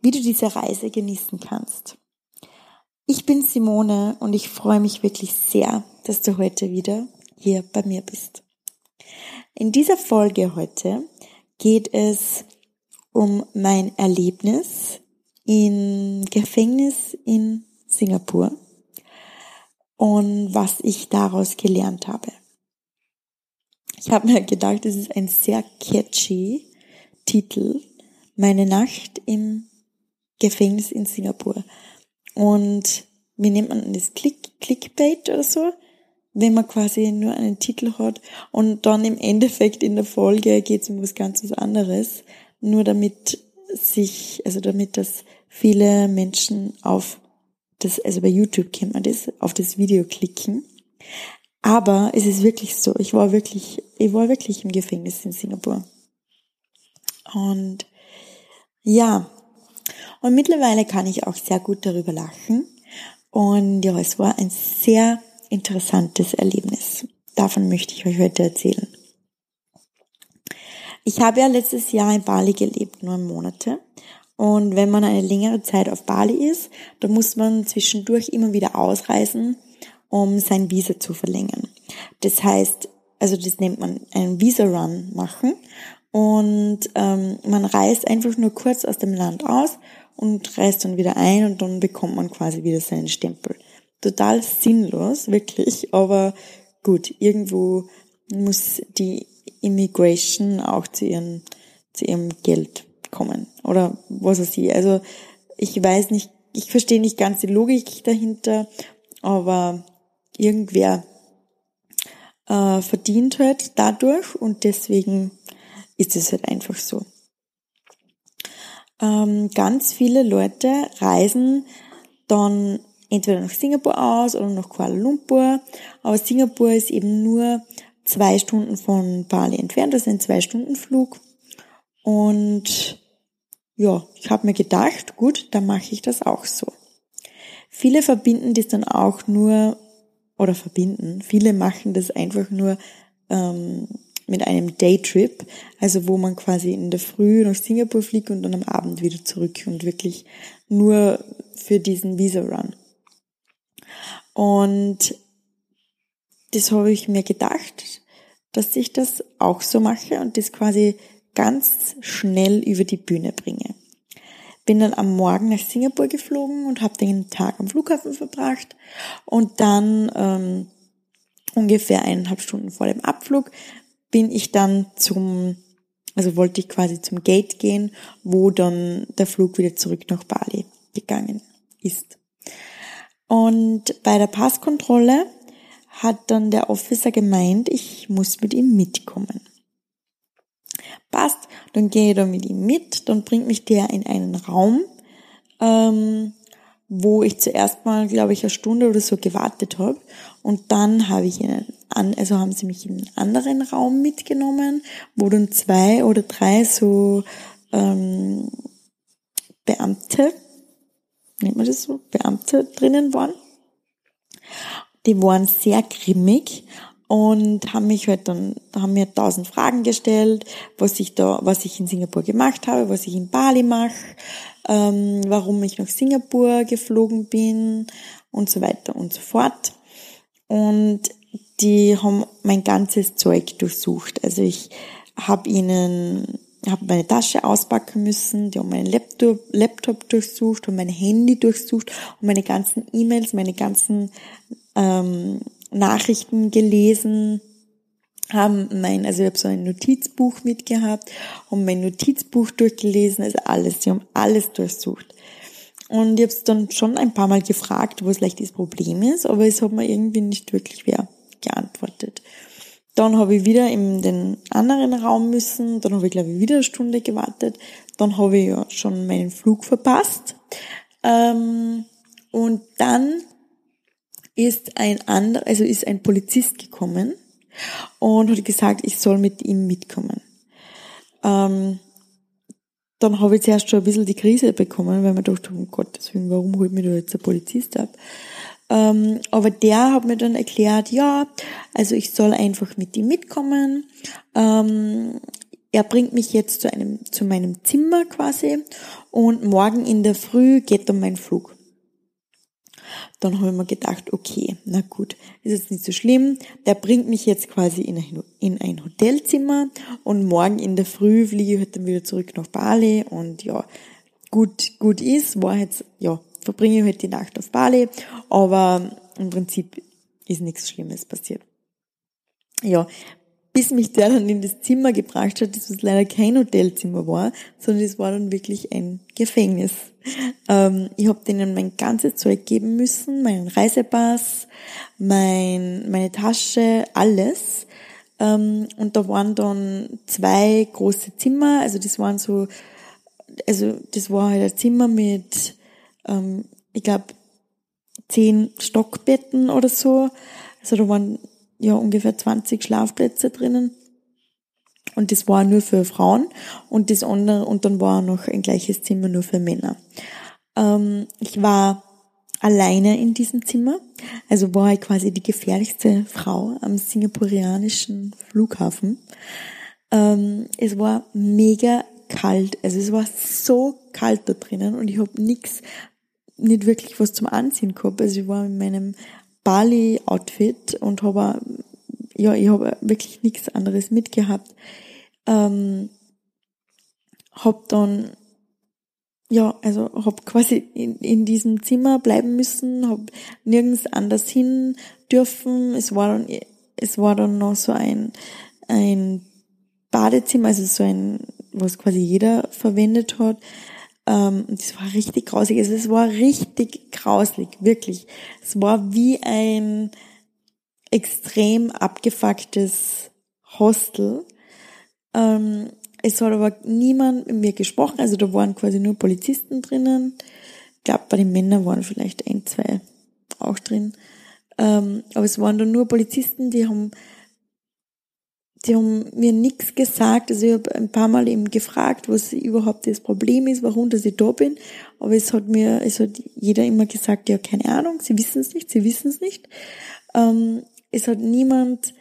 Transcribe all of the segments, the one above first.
wie du diese Reise genießen kannst. Ich bin Simone und ich freue mich wirklich sehr, dass du heute wieder hier bei mir bist. In dieser Folge heute geht es um mein Erlebnis im Gefängnis in Singapur und was ich daraus gelernt habe. Ich habe mir gedacht, es ist ein sehr catchy Titel, meine Nacht im Gefängnis in Singapur. Und wie nennt man das? Click, Clickbait oder so? Wenn man quasi nur einen Titel hat und dann im Endeffekt in der Folge geht es um was ganz was anderes. Nur damit sich, also damit das viele Menschen auf das, also bei YouTube kennt man das, auf das Video klicken. Aber es ist wirklich so, ich war wirklich, ich war wirklich im Gefängnis in Singapur. Und ja, und mittlerweile kann ich auch sehr gut darüber lachen. Und ja, es war ein sehr interessantes Erlebnis. Davon möchte ich euch heute erzählen. Ich habe ja letztes Jahr in Bali gelebt, neun Monate. Und wenn man eine längere Zeit auf Bali ist, dann muss man zwischendurch immer wieder ausreisen, um sein Visa zu verlängern. Das heißt, also das nennt man einen Visa-Run machen. Und ähm, man reist einfach nur kurz aus dem Land aus und reist dann wieder ein und dann bekommt man quasi wieder seinen Stempel. Total sinnlos, wirklich, aber gut, irgendwo muss die Immigration auch zu ihren, zu ihrem Geld kommen oder was weiß ich. Also ich weiß nicht, ich verstehe nicht ganz die Logik dahinter, aber irgendwer äh, verdient halt dadurch und deswegen ist es halt einfach so ähm, ganz viele Leute reisen dann entweder nach Singapur aus oder nach Kuala Lumpur. Aber Singapur ist eben nur zwei Stunden von Bali entfernt, das ist ein Zwei-Stunden-Flug. Und ja, ich habe mir gedacht, gut, dann mache ich das auch so. Viele verbinden das dann auch nur, oder verbinden, viele machen das einfach nur ähm, mit einem Daytrip, also wo man quasi in der Früh nach Singapur fliegt und dann am Abend wieder zurück und wirklich nur für diesen Visa-Run. Und das habe ich mir gedacht, dass ich das auch so mache und das quasi ganz schnell über die Bühne bringe. Bin dann am Morgen nach Singapur geflogen und habe den Tag am Flughafen verbracht und dann ähm, ungefähr eineinhalb Stunden vor dem Abflug bin ich dann zum, also wollte ich quasi zum Gate gehen, wo dann der Flug wieder zurück nach Bali gegangen ist. Und bei der Passkontrolle hat dann der Officer gemeint, ich muss mit ihm mitkommen. Passt, dann gehe ich da mit ihm mit, dann bringt mich der in einen Raum, ähm, wo ich zuerst mal, glaube ich, eine Stunde oder so gewartet habe. Und dann habe ich ihn an, also haben sie mich in einen anderen Raum mitgenommen, wo dann zwei oder drei so ähm, Beamte, nennt man das so, Beamte drinnen waren. Die waren sehr grimmig und haben mich halt dann, haben mir tausend Fragen gestellt, was ich da, was ich in Singapur gemacht habe, was ich in Bali mache, ähm, warum ich nach Singapur geflogen bin und so weiter und so fort. Und die haben mein ganzes Zeug durchsucht. Also ich habe ihnen habe meine Tasche auspacken müssen, die haben meinen Laptop, Laptop durchsucht und mein Handy durchsucht und meine ganzen E-Mails, meine ganzen ähm, Nachrichten gelesen, haben mein, also ich habe so ein Notizbuch mitgehabt, und mein Notizbuch durchgelesen, also alles, sie haben alles durchsucht. Und ich habe es dann schon ein paar Mal gefragt, wo vielleicht das Problem ist, aber es hat mir irgendwie nicht wirklich wer geantwortet. Dann habe ich wieder in den anderen Raum müssen, dann habe ich glaube ich wieder eine Stunde gewartet, dann habe ich ja schon meinen Flug verpasst. Ähm, und dann ist ein anderer, also ist ein Polizist gekommen und hat gesagt, ich soll mit ihm mitkommen. Ähm, dann habe ich zuerst schon ein bisschen die Krise bekommen, weil man dachte, um Gottes Willen, warum holt mir da jetzt ein Polizist ab? Ähm, aber der hat mir dann erklärt, ja, also ich soll einfach mit ihm mitkommen. Ähm, er bringt mich jetzt zu einem, zu meinem Zimmer quasi und morgen in der Früh geht dann mein Flug. Dann habe ich mir gedacht, okay, na gut, ist jetzt nicht so schlimm. Der bringt mich jetzt quasi in ein, in ein Hotelzimmer und morgen in der Früh fliege ich halt dann wieder zurück nach Bali und ja, gut, gut ist, war jetzt, ja, verbringe ich halt die Nacht auf Bali, aber im Prinzip ist nichts Schlimmes passiert. Ja, bis mich der dann in das Zimmer gebracht hat, das was leider kein Hotelzimmer war, sondern es war dann wirklich ein Gefängnis. Ähm, ich habe denen mein ganzes Zeug geben müssen, meinen Reisepass, mein, meine Tasche, alles. Ähm, und da waren dann zwei große Zimmer, also das waren so, also das war halt ein Zimmer mit, ähm, ich glaube, zehn Stockbetten oder so. Also da waren ja ungefähr 20 Schlafplätze drinnen. Und das war nur für Frauen und das andere, und dann war noch ein gleiches Zimmer nur für Männer. Ähm, ich war alleine in diesem Zimmer, also war ich quasi die gefährlichste Frau am singapurianischen Flughafen. Ähm, es war mega kalt, also es war so kalt da drinnen und ich habe nix, nicht wirklich was zum Anziehen gehabt. Also ich war in meinem Bali-Outfit und habe, ja, ich habe wirklich nichts anderes mitgehabt. Ähm, hab dann, ja, also hab quasi in, in diesem Zimmer bleiben müssen, hab nirgends anders hin dürfen. Es war dann, es war dann noch so ein, ein Badezimmer, also so ein, was quasi jeder verwendet hat. Ähm, das war richtig grausig. Also es war richtig grauslig, wirklich. Es war wie ein extrem abgefucktes Hostel. Ähm, es hat aber niemand mit mir gesprochen, also da waren quasi nur Polizisten drinnen. Ich glaube, bei den Männern waren vielleicht ein, zwei auch drin. Ähm, aber es waren dann nur Polizisten, die haben die haben mir nichts gesagt. Also ich habe ein paar Mal eben gefragt, was überhaupt das Problem ist, warum dass ich da bin. Aber es hat mir, es hat jeder immer gesagt, ja, keine Ahnung, sie wissen es nicht, sie wissen es nicht. Ähm, es hat niemand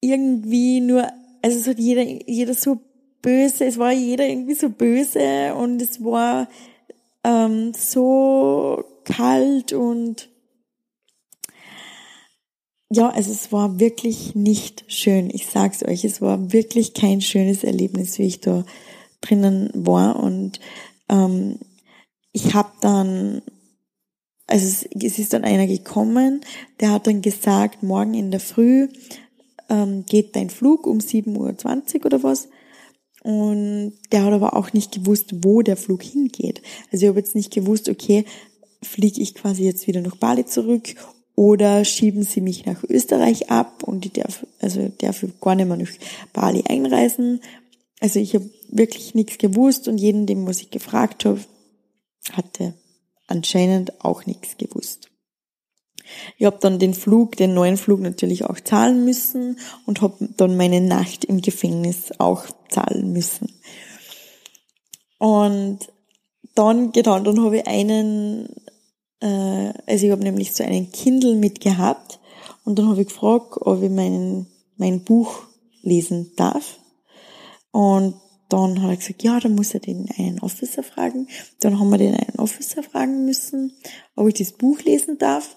irgendwie nur, also es hat jeder, jeder so böse, es war jeder irgendwie so böse und es war ähm, so kalt und ja, also es war wirklich nicht schön. Ich sag's euch, es war wirklich kein schönes Erlebnis, wie ich da drinnen war. Und ähm, ich habe dann, also es, es, ist dann einer gekommen, der hat dann gesagt, morgen in der Früh ähm, geht dein Flug um 7.20 Uhr oder was. Und der hat aber auch nicht gewusst, wo der Flug hingeht. Also ich habe jetzt nicht gewusst, okay, fliege ich quasi jetzt wieder nach Bali zurück oder schieben sie mich nach Österreich ab und ich darf, also darf gar nicht mehr nach Bali einreisen. Also ich habe wirklich nichts gewusst und jeden, dem was ich gefragt habe, hatte anscheinend auch nichts gewusst. Ich habe dann den Flug, den neuen Flug natürlich auch zahlen müssen und habe dann meine Nacht im Gefängnis auch zahlen müssen. Und dann, genau, dann habe ich einen äh, also ich habe nämlich so einen Kindle mitgehabt und dann habe ich gefragt, ob ich mein, mein Buch lesen darf. Und dann hat er gesagt, ja, dann muss er den einen Officer fragen. Dann haben wir den einen Officer fragen müssen, ob ich das Buch lesen darf.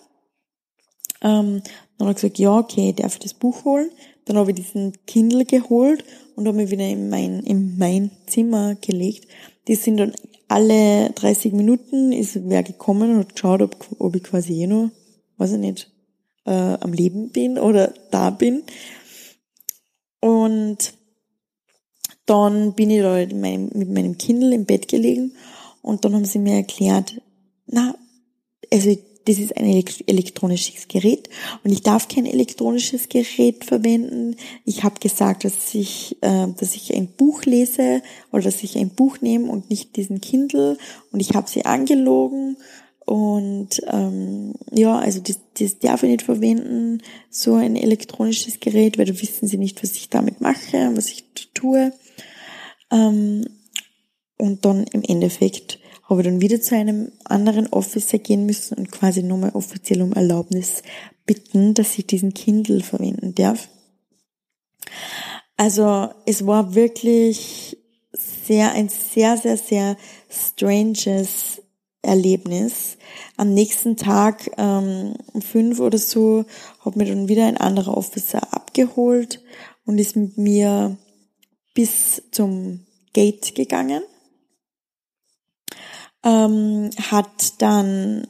Ähm, dann hat er gesagt, ja, okay, ich darf das Buch holen. Dann habe ich diesen Kindle geholt und habe mich wieder in mein, in mein Zimmer gelegt. Die sind dann alle 30 Minuten ist wer gekommen und hat geschaut, ob, ob ich quasi eh noch, weiß ich nicht, äh, am Leben bin oder da bin. Und dann bin ich da mit meinem, mit meinem Kindle im Bett gelegen und dann haben sie mir erklärt, na, also das ist ein elektronisches Gerät und ich darf kein elektronisches Gerät verwenden. Ich habe gesagt, dass ich, äh, dass ich ein Buch lese oder dass ich ein Buch nehme und nicht diesen Kindle und ich habe sie angelogen und ähm, ja, also das, das darf ich nicht verwenden, so ein elektronisches Gerät, weil da wissen sie nicht, was ich damit mache, was ich tue. Ähm, und dann im Endeffekt habe dann wieder zu einem anderen Officer gehen müssen und quasi nochmal offiziell um Erlaubnis bitten, dass ich diesen Kindle verwenden darf. Also es war wirklich sehr, ein sehr, sehr, sehr stranges Erlebnis. Am nächsten Tag ähm, um fünf oder so hat mir dann wieder ein anderer Officer abgeholt und ist mit mir bis zum Gate gegangen ähm, hat dann,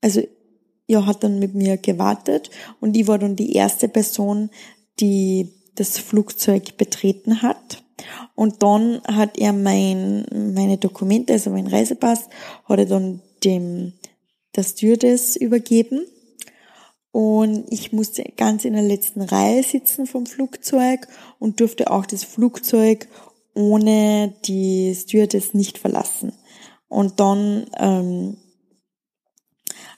also ja, hat dann mit mir gewartet und ich war dann die erste Person, die das Flugzeug betreten hat. Und dann hat er mein, meine Dokumente, also mein Reisepass, hat er dann dem, der Stewardess übergeben. Und ich musste ganz in der letzten Reihe sitzen vom Flugzeug und durfte auch das Flugzeug ohne die Stewardess nicht verlassen. Und dann, ähm,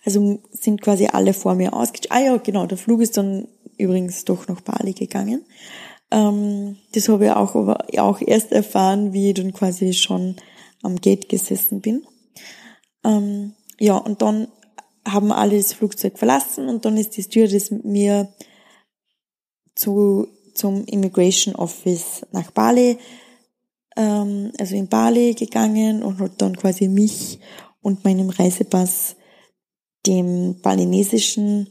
also sind quasi alle vor mir ausgestiegen. Ah ja, genau, der Flug ist dann übrigens doch nach Bali gegangen. Ähm, das habe ich auch, aber auch erst erfahren, wie ich dann quasi schon am Gate gesessen bin. Ähm, ja, und dann haben alle das Flugzeug verlassen und dann ist die Stewardess mit mir zu, zum Immigration Office nach Bali ähm, also in Bali gegangen und hat dann quasi mich und meinem Reisepass dem balinesischen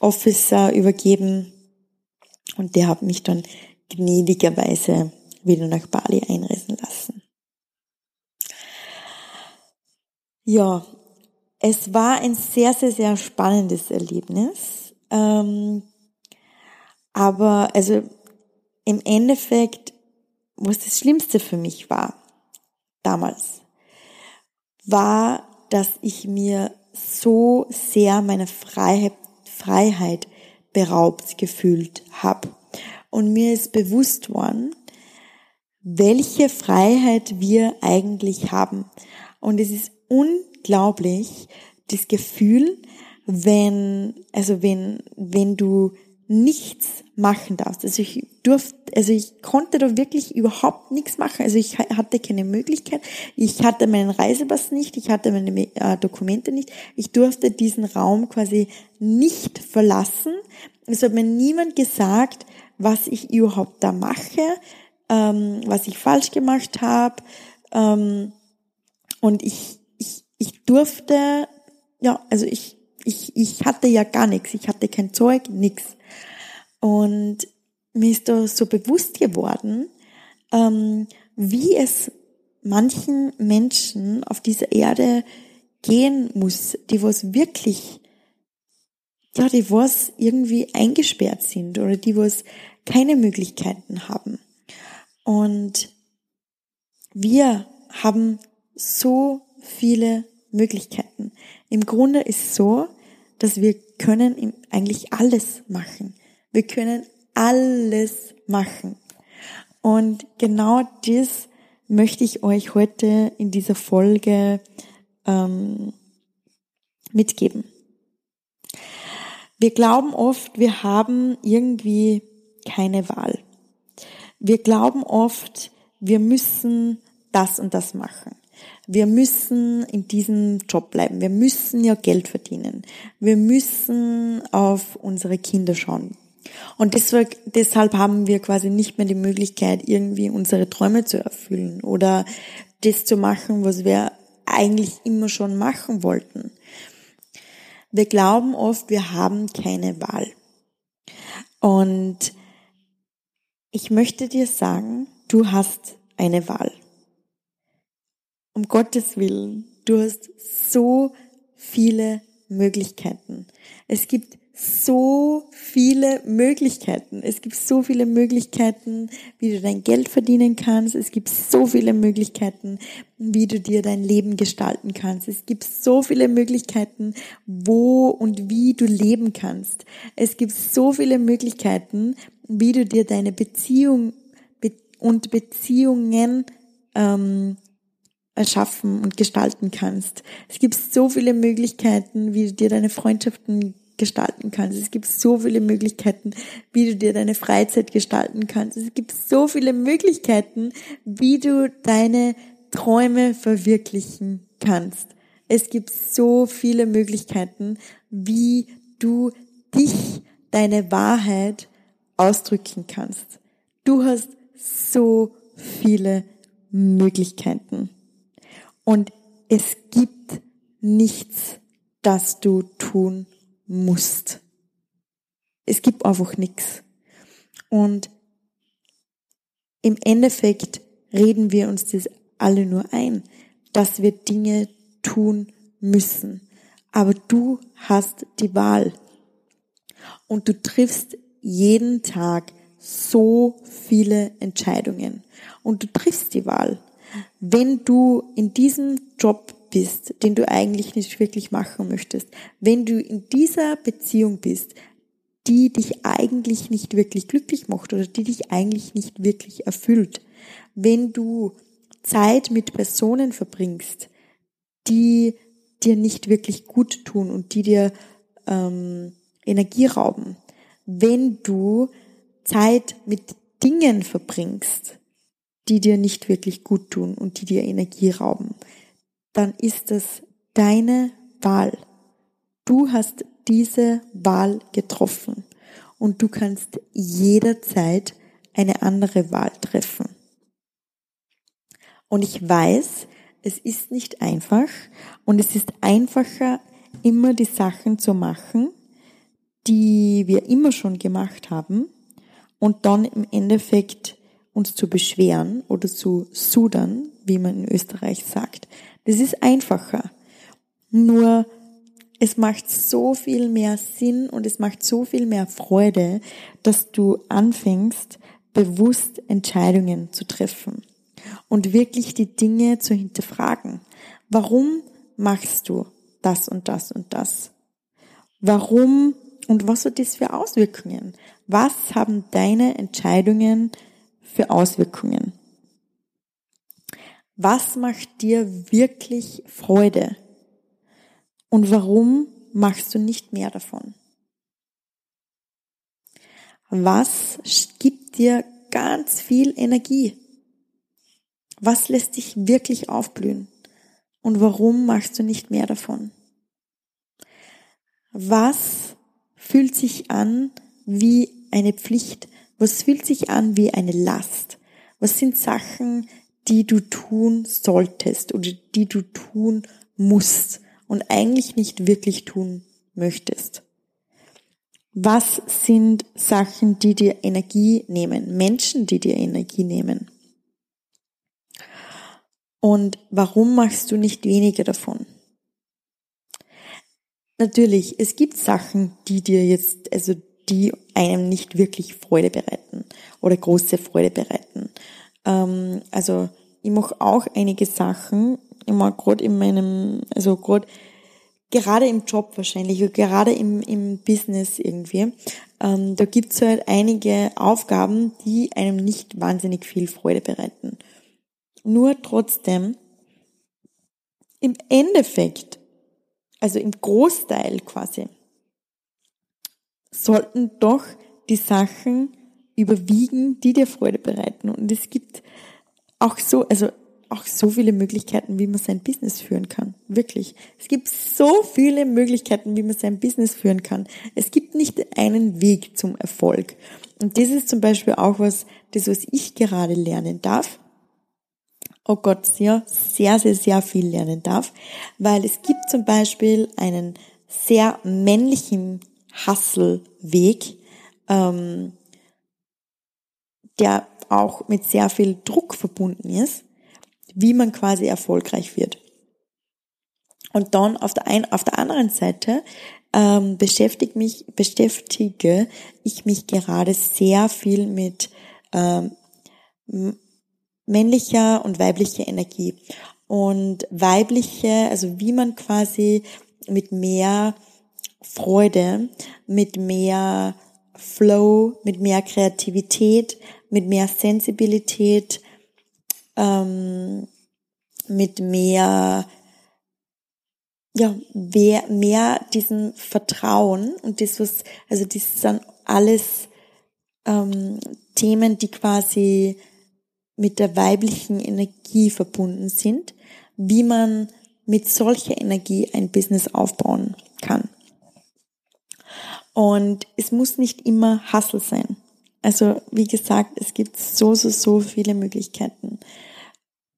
Officer übergeben und der hat mich dann gnädigerweise wieder nach Bali einreisen lassen. Ja, es war ein sehr, sehr, sehr spannendes Erlebnis. Ähm, aber also im Endeffekt was das Schlimmste für mich war, damals, war, dass ich mir so sehr meine Freiheit, Freiheit beraubt gefühlt habe. Und mir ist bewusst worden, welche Freiheit wir eigentlich haben. Und es ist unglaublich, das Gefühl, wenn, also wenn, wenn du nichts machen darfst. Also ich durfte, also ich konnte da wirklich überhaupt nichts machen. Also ich hatte keine Möglichkeit. Ich hatte meinen Reisepass nicht, ich hatte meine äh, Dokumente nicht. Ich durfte diesen Raum quasi nicht verlassen. Es hat mir niemand gesagt, was ich überhaupt da mache, ähm, was ich falsch gemacht habe. Ähm, und ich, ich, ich durfte, ja, also ich, ich, ich hatte ja gar nichts. Ich hatte kein Zeug, nichts. Und mir ist da so bewusst geworden, ähm, wie es manchen Menschen auf dieser Erde gehen muss, die was wirklich, ja, die was irgendwie eingesperrt sind oder die was keine Möglichkeiten haben. Und wir haben so viele Möglichkeiten. Im Grunde ist es so, dass wir können eigentlich alles machen. Wir können alles machen. Und genau das möchte ich euch heute in dieser Folge ähm, mitgeben. Wir glauben oft, wir haben irgendwie keine Wahl. Wir glauben oft, wir müssen das und das machen. Wir müssen in diesem Job bleiben. Wir müssen ja Geld verdienen. Wir müssen auf unsere Kinder schauen. Und deshalb, deshalb haben wir quasi nicht mehr die Möglichkeit, irgendwie unsere Träume zu erfüllen oder das zu machen, was wir eigentlich immer schon machen wollten. Wir glauben oft, wir haben keine Wahl. Und ich möchte dir sagen, du hast eine Wahl. Um Gottes Willen, du hast so viele Möglichkeiten. Es gibt so viele Möglichkeiten. Es gibt so viele Möglichkeiten, wie du dein Geld verdienen kannst. Es gibt so viele Möglichkeiten, wie du dir dein Leben gestalten kannst. Es gibt so viele Möglichkeiten, wo und wie du leben kannst. Es gibt so viele Möglichkeiten, wie du dir deine Beziehung und Beziehungen ähm, erschaffen und gestalten kannst. Es gibt so viele Möglichkeiten, wie du dir deine Freundschaften gestalten kannst. Es gibt so viele Möglichkeiten, wie du dir deine Freizeit gestalten kannst. Es gibt so viele Möglichkeiten, wie du deine Träume verwirklichen kannst. Es gibt so viele Möglichkeiten, wie du dich, deine Wahrheit ausdrücken kannst. Du hast so viele Möglichkeiten. Und es gibt nichts, das du tun musst. Es gibt einfach nichts. Und im Endeffekt reden wir uns das alle nur ein, dass wir Dinge tun müssen. Aber du hast die Wahl. Und du triffst jeden Tag so viele Entscheidungen. Und du triffst die Wahl. Wenn du in diesem Job bist, den du eigentlich nicht wirklich machen möchtest, wenn du in dieser Beziehung bist, die dich eigentlich nicht wirklich glücklich macht oder die dich eigentlich nicht wirklich erfüllt, wenn du Zeit mit Personen verbringst, die dir nicht wirklich gut tun und die dir ähm, Energie rauben, wenn du Zeit mit Dingen verbringst, die dir nicht wirklich gut tun und die dir Energie rauben, dann ist es deine Wahl. Du hast diese Wahl getroffen und du kannst jederzeit eine andere Wahl treffen. Und ich weiß, es ist nicht einfach und es ist einfacher, immer die Sachen zu machen, die wir immer schon gemacht haben und dann im Endeffekt uns zu beschweren oder zu sudern, wie man in Österreich sagt. Das ist einfacher. Nur es macht so viel mehr Sinn und es macht so viel mehr Freude, dass du anfängst, bewusst Entscheidungen zu treffen und wirklich die Dinge zu hinterfragen. Warum machst du das und das und das? Warum und was hat das für Auswirkungen? Was haben deine Entscheidungen für Auswirkungen? Was macht dir wirklich Freude? Und warum machst du nicht mehr davon? Was gibt dir ganz viel Energie? Was lässt dich wirklich aufblühen? Und warum machst du nicht mehr davon? Was fühlt sich an wie eine Pflicht? Was fühlt sich an wie eine Last? Was sind Sachen, die du tun solltest oder die du tun musst und eigentlich nicht wirklich tun möchtest? Was sind Sachen, die dir Energie nehmen? Menschen, die dir Energie nehmen? Und warum machst du nicht weniger davon? Natürlich, es gibt Sachen, die dir jetzt, also die einem nicht wirklich Freude bereiten oder große Freude bereiten. Ähm, also ich mache auch einige Sachen, immer gerade in meinem, also gerade gerade im Job wahrscheinlich, gerade im, im Business irgendwie, ähm, da gibt's halt einige Aufgaben, die einem nicht wahnsinnig viel Freude bereiten. Nur trotzdem, im Endeffekt, also im Großteil quasi, sollten doch die Sachen überwiegen, die dir Freude bereiten. Und es gibt auch so, also auch so viele Möglichkeiten, wie man sein Business führen kann. Wirklich. Es gibt so viele Möglichkeiten, wie man sein Business führen kann. Es gibt nicht einen Weg zum Erfolg. Und das ist zum Beispiel auch was, das was ich gerade lernen darf. Oh Gott, sehr, sehr, sehr, sehr viel lernen darf. Weil es gibt zum Beispiel einen sehr männlichen Hustle-Weg, ähm, der auch mit sehr viel Druck verbunden ist, wie man quasi erfolgreich wird. Und dann auf der, ein, auf der anderen Seite ähm, beschäftige, mich, beschäftige ich mich gerade sehr viel mit ähm, männlicher und weiblicher Energie. Und weibliche, also wie man quasi mit mehr Freude, mit mehr Flow, mit mehr Kreativität, mit mehr Sensibilität, ähm, mit mehr, ja, mehr, mehr diesen Vertrauen und das was, also das sind alles ähm, Themen, die quasi mit der weiblichen Energie verbunden sind, wie man mit solcher Energie ein Business aufbauen kann. Und es muss nicht immer Hustle sein. Also wie gesagt, es gibt so, so, so viele Möglichkeiten,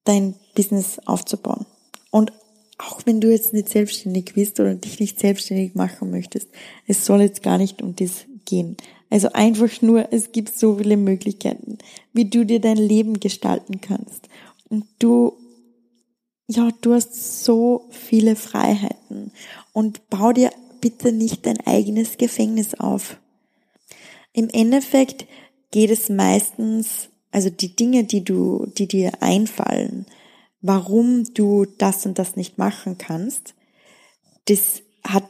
dein Business aufzubauen. Und auch wenn du jetzt nicht selbstständig bist oder dich nicht selbstständig machen möchtest, es soll jetzt gar nicht um das gehen. Also einfach nur, es gibt so viele Möglichkeiten, wie du dir dein Leben gestalten kannst. Und du, ja, du hast so viele Freiheiten. Und bau dir bitte nicht dein eigenes Gefängnis auf. Im Endeffekt geht es meistens, also die Dinge, die du, die dir einfallen, warum du das und das nicht machen kannst, das hat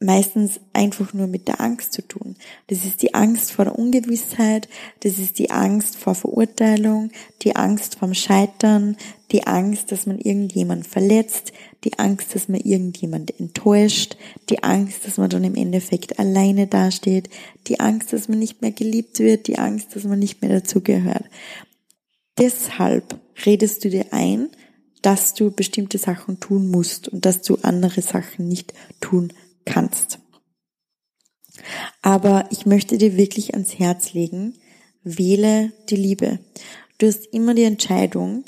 meistens einfach nur mit der Angst zu tun. Das ist die Angst vor der Ungewissheit, das ist die Angst vor Verurteilung, die Angst vom Scheitern, die Angst, dass man irgendjemand verletzt, die Angst, dass man irgendjemand enttäuscht, die Angst, dass man dann im Endeffekt alleine dasteht, die Angst, dass man nicht mehr geliebt wird, die Angst, dass man nicht mehr dazugehört. Deshalb redest du dir ein, dass du bestimmte Sachen tun musst und dass du andere Sachen nicht tun kannst. Aber ich möchte dir wirklich ans Herz legen, wähle die Liebe. Du hast immer die Entscheidung,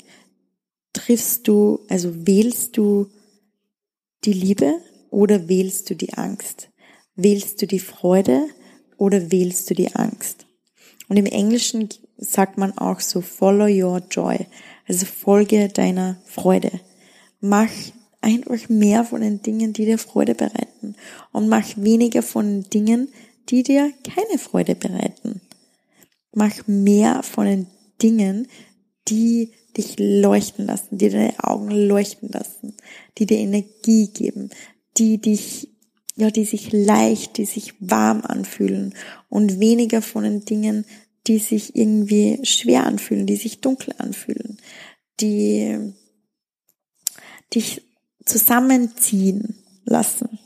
triffst du, also wählst du die Liebe oder wählst du die Angst? Wählst du die Freude oder wählst du die Angst? Und im Englischen sagt man auch so, follow your joy, also folge deiner Freude. Mach einfach mehr von den Dingen, die dir Freude bereiten und mach weniger von den Dingen, die dir keine Freude bereiten. Mach mehr von den Dingen, die dich leuchten lassen, die deine Augen leuchten lassen, die dir Energie geben, die dich, ja, die sich leicht, die sich warm anfühlen und weniger von den Dingen, die sich irgendwie schwer anfühlen, die sich dunkel anfühlen, die dich zusammenziehen lassen.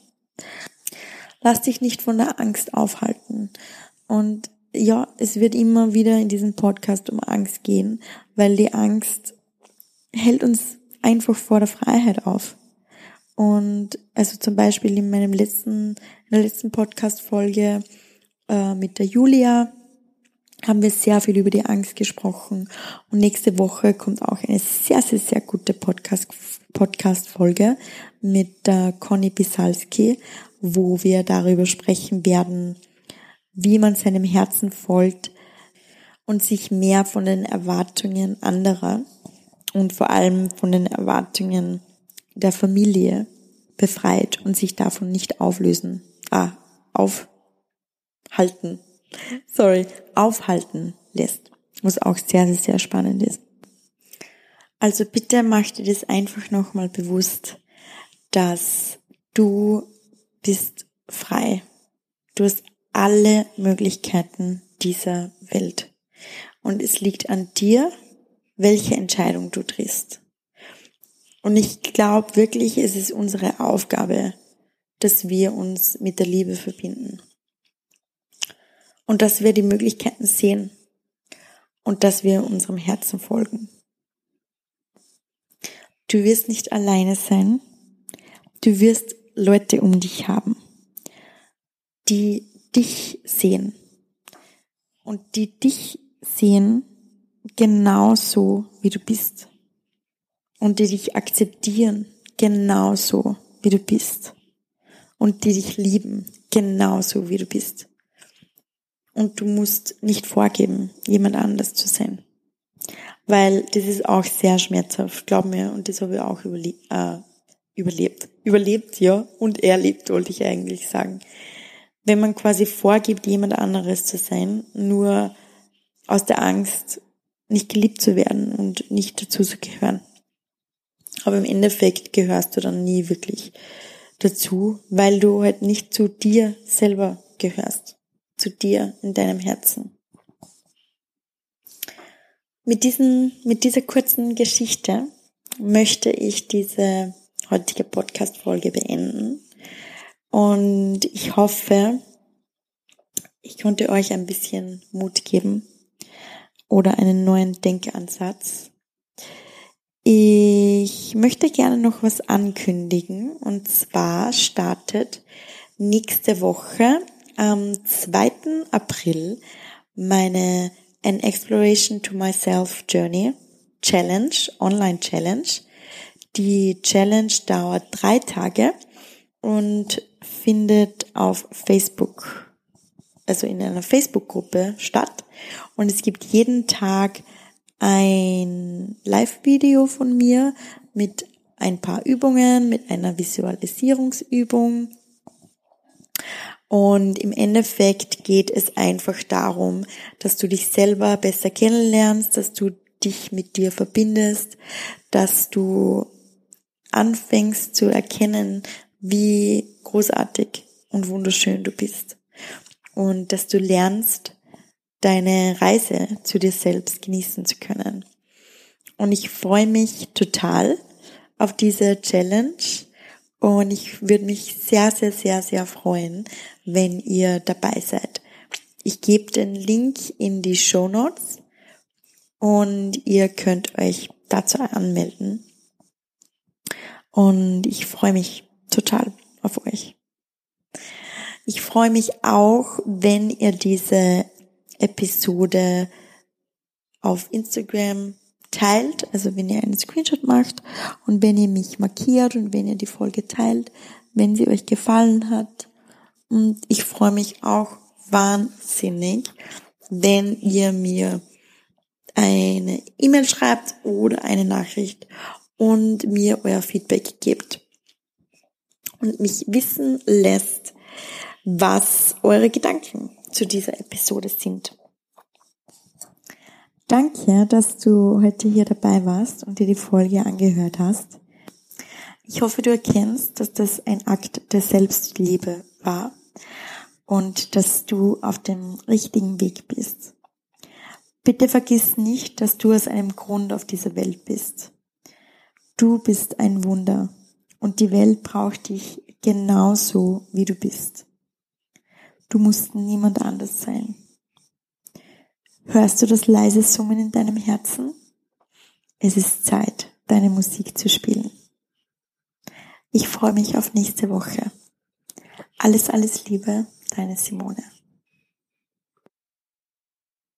Lass dich nicht von der Angst aufhalten. Und ja, es wird immer wieder in diesem Podcast um Angst gehen, weil die Angst hält uns einfach vor der Freiheit auf. Und also zum Beispiel in meinem letzten, in der letzten Podcast-Folge äh, mit der Julia haben wir sehr viel über die Angst gesprochen. Und nächste Woche kommt auch eine sehr, sehr, sehr gute Podcast, Podcast-Folge mit der Conny Bisalski, wo wir darüber sprechen werden, wie man seinem Herzen folgt und sich mehr von den Erwartungen anderer und vor allem von den Erwartungen der Familie befreit und sich davon nicht auflösen, ah, aufhalten sorry, aufhalten lässt, was auch sehr, sehr, sehr spannend ist. Also bitte mach dir das einfach nochmal bewusst, dass du bist frei. Du hast alle Möglichkeiten dieser Welt. Und es liegt an dir, welche Entscheidung du triffst. Und ich glaube wirklich, es ist unsere Aufgabe, dass wir uns mit der Liebe verbinden und dass wir die Möglichkeiten sehen und dass wir unserem Herzen folgen. Du wirst nicht alleine sein. Du wirst Leute um dich haben, die dich sehen. Und die dich sehen genauso wie du bist. Und die dich akzeptieren genauso wie du bist. Und die dich lieben genauso wie du bist. Und du musst nicht vorgeben, jemand anders zu sein. Weil das ist auch sehr schmerzhaft, glaub mir, und das habe ich auch überle äh, überlebt, überlebt ja. Und er lebt, wollte ich eigentlich sagen. Wenn man quasi vorgibt, jemand anderes zu sein, nur aus der Angst, nicht geliebt zu werden und nicht dazu zu gehören. Aber im Endeffekt gehörst du dann nie wirklich dazu, weil du halt nicht zu dir selber gehörst, zu dir in deinem Herzen. Mit diesen, mit dieser kurzen Geschichte möchte ich diese heutige Podcast-Folge beenden. Und ich hoffe, ich konnte euch ein bisschen Mut geben oder einen neuen Denkansatz. Ich möchte gerne noch was ankündigen und zwar startet nächste Woche am 2. April meine An Exploration to Myself Journey Challenge, Online Challenge. Die Challenge dauert drei Tage und findet auf Facebook, also in einer Facebook-Gruppe statt. Und es gibt jeden Tag ein Live-Video von mir mit ein paar Übungen, mit einer Visualisierungsübung. Und im Endeffekt geht es einfach darum, dass du dich selber besser kennenlernst, dass du dich mit dir verbindest, dass du anfängst zu erkennen, wie großartig und wunderschön du bist. Und dass du lernst, deine Reise zu dir selbst genießen zu können. Und ich freue mich total auf diese Challenge und ich würde mich sehr, sehr, sehr, sehr freuen, wenn ihr dabei seid. Ich gebe den Link in die Show Notes und ihr könnt euch dazu anmelden. Und ich freue mich total auf euch. Ich freue mich auch, wenn ihr diese Episode auf Instagram teilt, also wenn ihr einen Screenshot macht und wenn ihr mich markiert und wenn ihr die Folge teilt, wenn sie euch gefallen hat. Und ich freue mich auch wahnsinnig, wenn ihr mir eine E-Mail schreibt oder eine Nachricht und mir euer Feedback gebt und mich wissen lässt, was eure Gedanken zu dieser Episode sind. Danke, dass du heute hier dabei warst und dir die Folge angehört hast. Ich hoffe, du erkennst, dass das ein Akt der Selbstliebe war und dass du auf dem richtigen Weg bist. Bitte vergiss nicht, dass du aus einem Grund auf dieser Welt bist. Du bist ein Wunder und die Welt braucht dich genauso, wie du bist. Du musst niemand anders sein. Hörst du das leise Summen in deinem Herzen? Es ist Zeit, deine Musik zu spielen. Ich freue mich auf nächste Woche. Alles, alles Liebe, deine Simone.